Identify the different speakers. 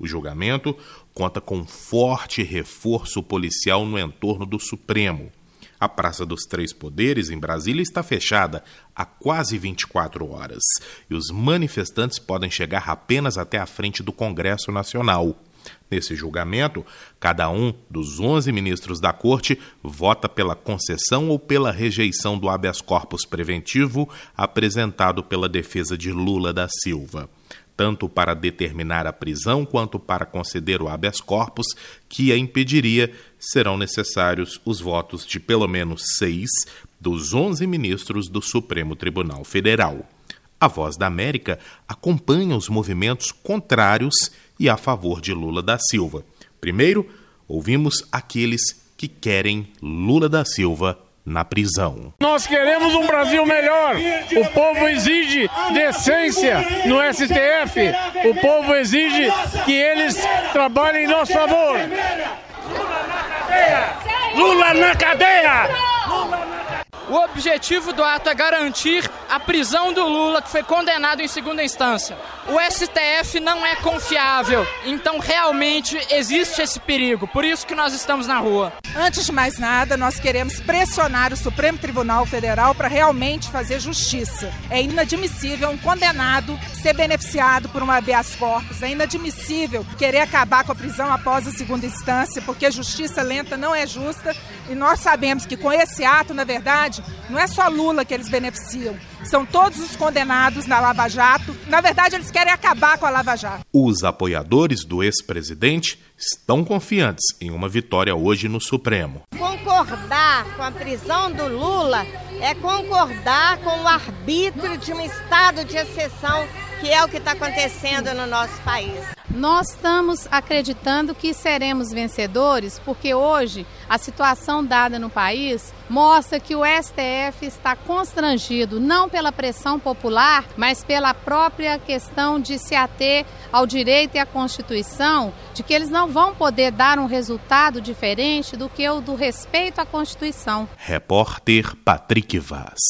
Speaker 1: O julgamento conta com forte reforço policial no entorno do Supremo. A Praça dos Três Poderes, em Brasília, está fechada há quase 24 horas e os manifestantes podem chegar apenas até a frente do Congresso Nacional. Nesse julgamento, cada um dos 11 ministros da Corte vota pela concessão ou pela rejeição do habeas corpus preventivo apresentado pela defesa de Lula da Silva tanto para determinar a prisão quanto para conceder o habeas corpus que a impediria, serão necessários os votos de pelo menos seis dos onze ministros do Supremo Tribunal Federal. A Voz da América acompanha os movimentos contrários e a favor de Lula da Silva. Primeiro, ouvimos aqueles que querem Lula da Silva na prisão.
Speaker 2: Nós queremos um Brasil melhor. O povo exige decência no STF. O povo exige que eles trabalhem em nosso favor. Lula na cadeia! Lula na cadeia! Lula na cadeia!
Speaker 3: O objetivo do ato é garantir a prisão do Lula, que foi condenado em segunda instância. O STF não é confiável, então realmente existe esse perigo. Por isso que nós estamos na rua.
Speaker 4: Antes de mais nada, nós queremos pressionar o Supremo Tribunal Federal para realmente fazer justiça. É inadmissível um condenado ser beneficiado por uma habeas corpus. É inadmissível querer acabar com a prisão após a segunda instância, porque justiça lenta não é justa. E nós sabemos que com esse ato, na verdade, não é só Lula que eles beneficiam, são todos os condenados na Lava Jato. Na verdade, eles querem acabar com a Lava Jato.
Speaker 1: Os apoiadores do ex-presidente estão confiantes em uma vitória hoje no Supremo.
Speaker 5: Concordar com a prisão do Lula é concordar com o arbítrio de um estado de exceção, que é o que está acontecendo no nosso país.
Speaker 6: Nós estamos acreditando que seremos vencedores porque hoje a situação dada no país mostra que o STF está constrangido não pela pressão popular, mas pela própria questão de se ater ao direito e à Constituição, de que eles não vão poder dar um resultado diferente do que o do respeito à Constituição.
Speaker 1: Repórter Patrick Vaz.